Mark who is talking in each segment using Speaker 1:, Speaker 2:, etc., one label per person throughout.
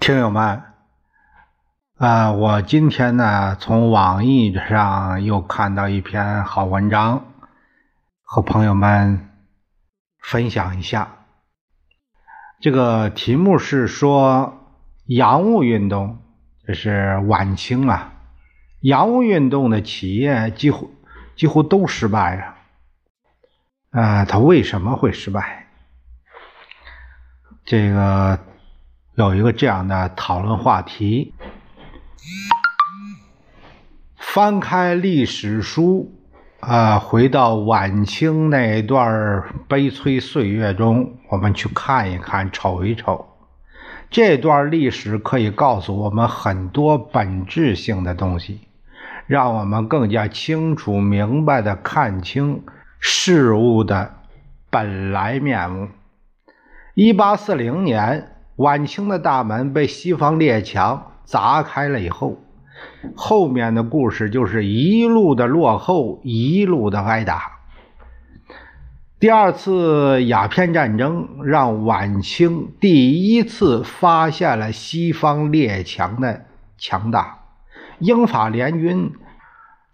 Speaker 1: 听友们，啊，我今天呢从网易上又看到一篇好文章，和朋友们分享一下。这个题目是说洋务运动，这是晚清啊，洋务运动的企业几乎几乎都失败了。啊，它为什么会失败？这个有一个这样的讨论话题：翻开历史书，啊，回到晚清那段悲催岁月中，我们去看一看，瞅一瞅，这段历史可以告诉我们很多本质性的东西，让我们更加清楚明白的看清。事物的本来面目。一八四零年，晚清的大门被西方列强砸开了以后，后面的故事就是一路的落后，一路的挨打。第二次鸦片战争让晚清第一次发现了西方列强的强大，英法联军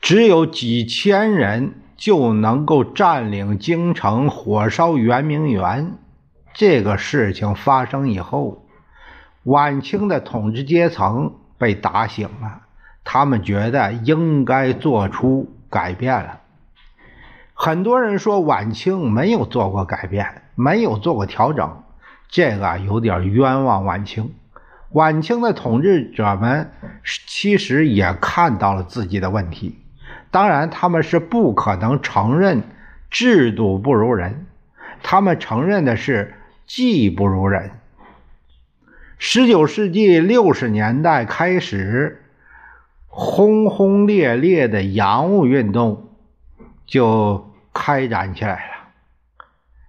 Speaker 1: 只有几千人。就能够占领京城，火烧圆明园。这个事情发生以后，晚清的统治阶层被打醒了，他们觉得应该做出改变了。很多人说晚清没有做过改变，没有做过调整，这个有点冤枉晚清。晚清的统治者们其实也看到了自己的问题。当然，他们是不可能承认制度不如人，他们承认的是技不如人。十九世纪六十年代开始，轰轰烈烈的洋务运动就开展起来了。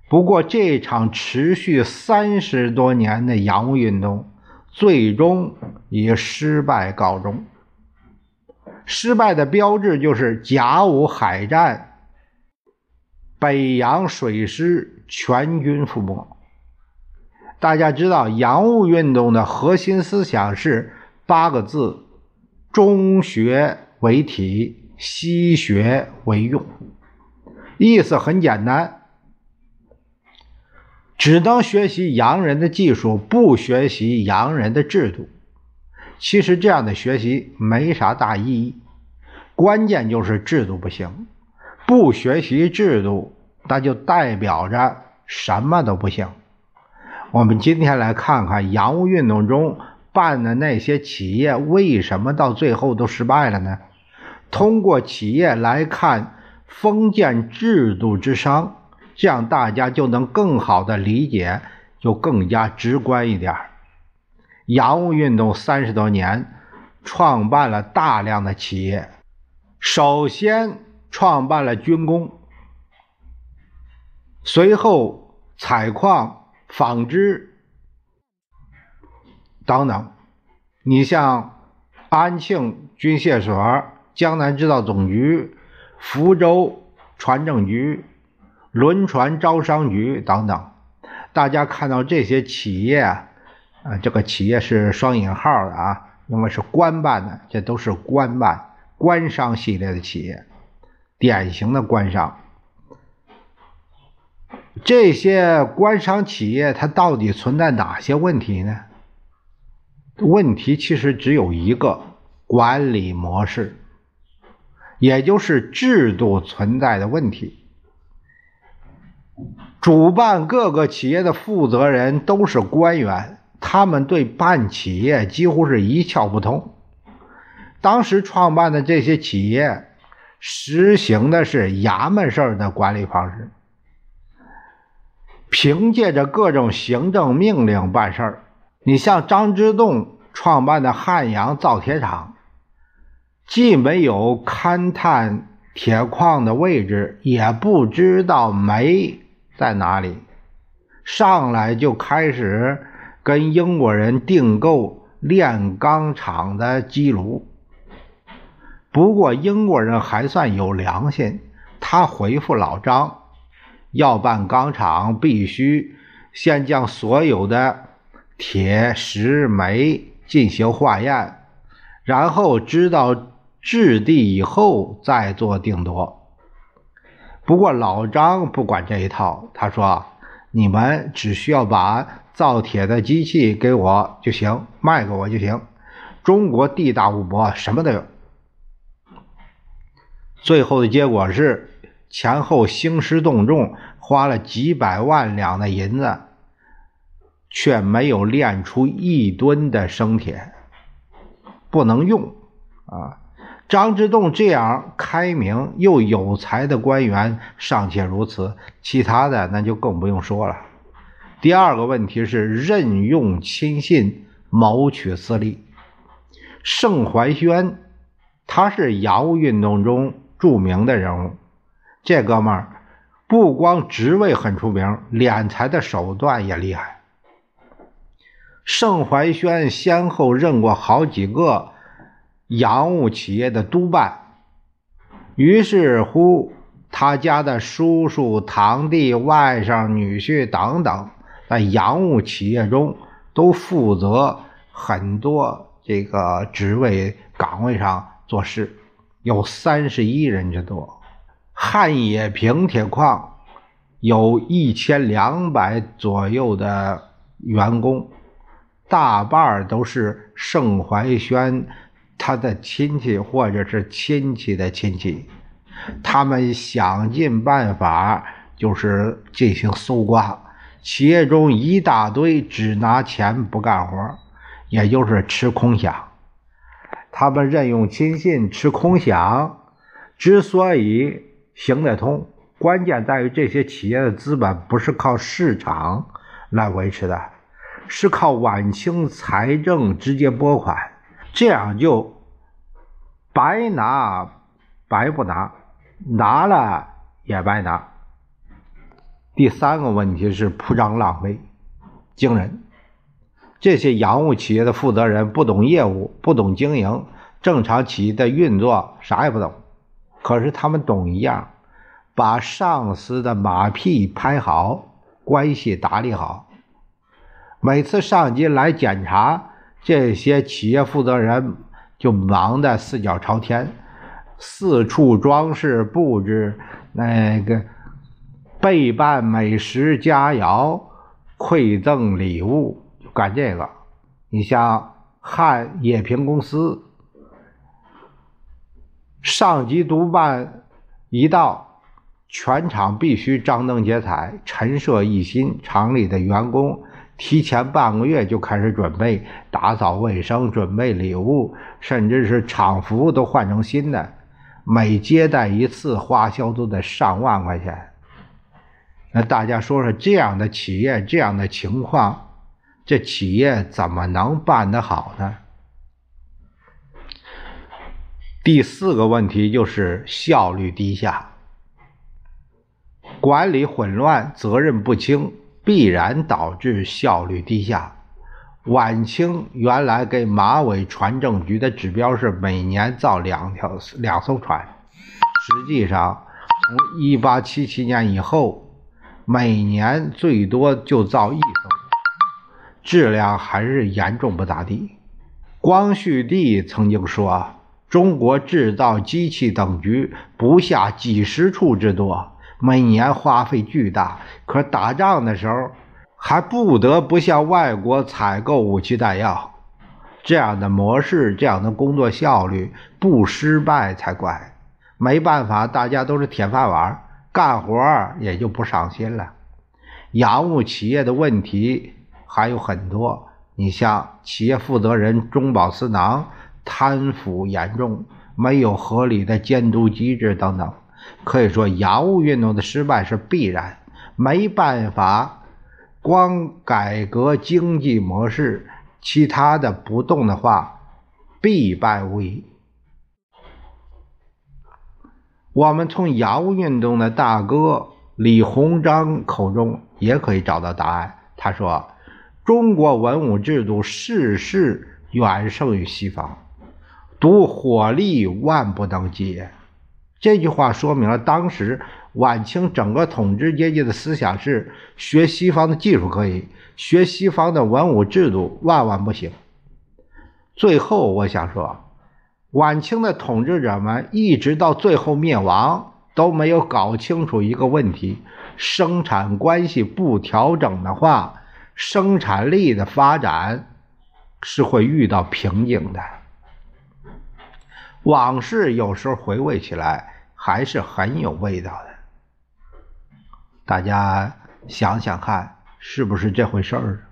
Speaker 1: 不过，这场持续三十多年的洋务运动，最终以失败告终。失败的标志就是甲午海战，北洋水师全军覆没。大家知道，洋务运动的核心思想是八个字：中学为体，西学为用。意思很简单，只能学习洋人的技术，不学习洋人的制度。其实这样的学习没啥大意义，关键就是制度不行。不学习制度，那就代表着什么都不行。我们今天来看看洋务运动中办的那些企业为什么到最后都失败了呢？通过企业来看封建制度之伤，这样大家就能更好的理解，就更加直观一点。洋务运动三十多年，创办了大量的企业。首先创办了军工，随后采矿、纺织等等。你像安庆军械所、江南制造总局、福州船政局、轮船招商局等等。大家看到这些企业。啊，这个企业是双引号的啊，因为是官办的，这都是官办、官商系列的企业，典型的官商。这些官商企业它到底存在哪些问题呢？问题其实只有一个，管理模式，也就是制度存在的问题。主办各个企业的负责人都是官员。他们对办企业几乎是一窍不通。当时创办的这些企业实行的是衙门式的管理方式，凭借着各种行政命令办事儿。你像张之洞创办的汉阳造铁厂，既没有勘探铁矿的位置，也不知道煤在哪里，上来就开始。跟英国人订购炼钢厂的机炉，不过英国人还算有良心，他回复老张，要办钢厂必须先将所有的铁、石、煤进行化验，然后知道质地以后再做定夺。不过老张不管这一套，他说：“你们只需要把造铁的机器给我就行，卖给我就行。中国地大物博，什么都有。”最后的结果是，前后兴师动众，花了几百万两的银子，却没有炼出一吨的生铁，不能用啊！张之洞这样开明又有才的官员尚且如此，其他的那就更不用说了。第二个问题是任用亲信谋取私利。盛怀轩，他是洋务运动中。著名的人物，这哥们儿不光职位很出名，敛财的手段也厉害。盛怀轩先后任过好几个洋务企业的督办，于是乎，他家的叔叔、堂弟、外甥、女婿等等，在洋务企业中都负责很多这个职位岗位上做事。有三十一人之多，汉冶平铁矿有一千两百左右的员工，大半都是盛怀轩他的亲戚或者是亲戚的亲戚，他们想尽办法就是进行搜刮，企业中一大堆只拿钱不干活，也就是吃空饷。他们任用亲信吃空饷，之所以行得通，关键在于这些企业的资本不是靠市场来维持的，是靠晚清财政直接拨款，这样就白拿白不拿，拿了也白拿。第三个问题是铺张浪费，惊人。这些洋务企业的负责人不懂业务，不懂经营，正常企业的运作啥也不懂。可是他们懂一样，把上司的马屁拍好，关系打理好。每次上级来检查，这些企业负责人就忙得四脚朝天，四处装饰布置，那个备办美食佳肴，馈赠礼物。干这个，你像汉冶平公司，上级督办一到，全场必须张灯结彩，陈设一新。厂里的员工提前半个月就开始准备打扫卫生，准备礼物，甚至是厂服都换成新的。每接待一次，花销都得上万块钱。那大家说说，这样的企业，这样的情况。这企业怎么能办得好呢？第四个问题就是效率低下，管理混乱，责任不清，必然导致效率低下。晚清原来给马尾船政局的指标是每年造两条两艘船，实际上从一八七七年以后，每年最多就造一艘。质量还是严重不咋地。光绪帝曾经说：“中国制造机器等局不下几十处之多，每年花费巨大。可打仗的时候，还不得不向外国采购武器弹药。这样的模式，这样的工作效率，不失败才怪。没办法，大家都是铁饭碗，干活也就不上心了。洋务企业的问题。”还有很多，你像企业负责人中饱私囊、贪腐严重、没有合理的监督机制等等，可以说洋务运动的失败是必然。没办法，光改革经济模式，其他的不动的话，必败无疑。我们从洋务运动的大哥李鸿章口中也可以找到答案。他说。中国文武制度事事远胜于西方，独火力万不能及。这句话说明了当时晚清整个统治阶级的思想是学西方的技术可以，学西方的文武制度万万不行。最后，我想说，晚清的统治者们一直到最后灭亡都没有搞清楚一个问题：生产关系不调整的话，生产力的发展是会遇到瓶颈的。往事有时候回味起来还是很有味道的，大家想想看，是不是这回事儿？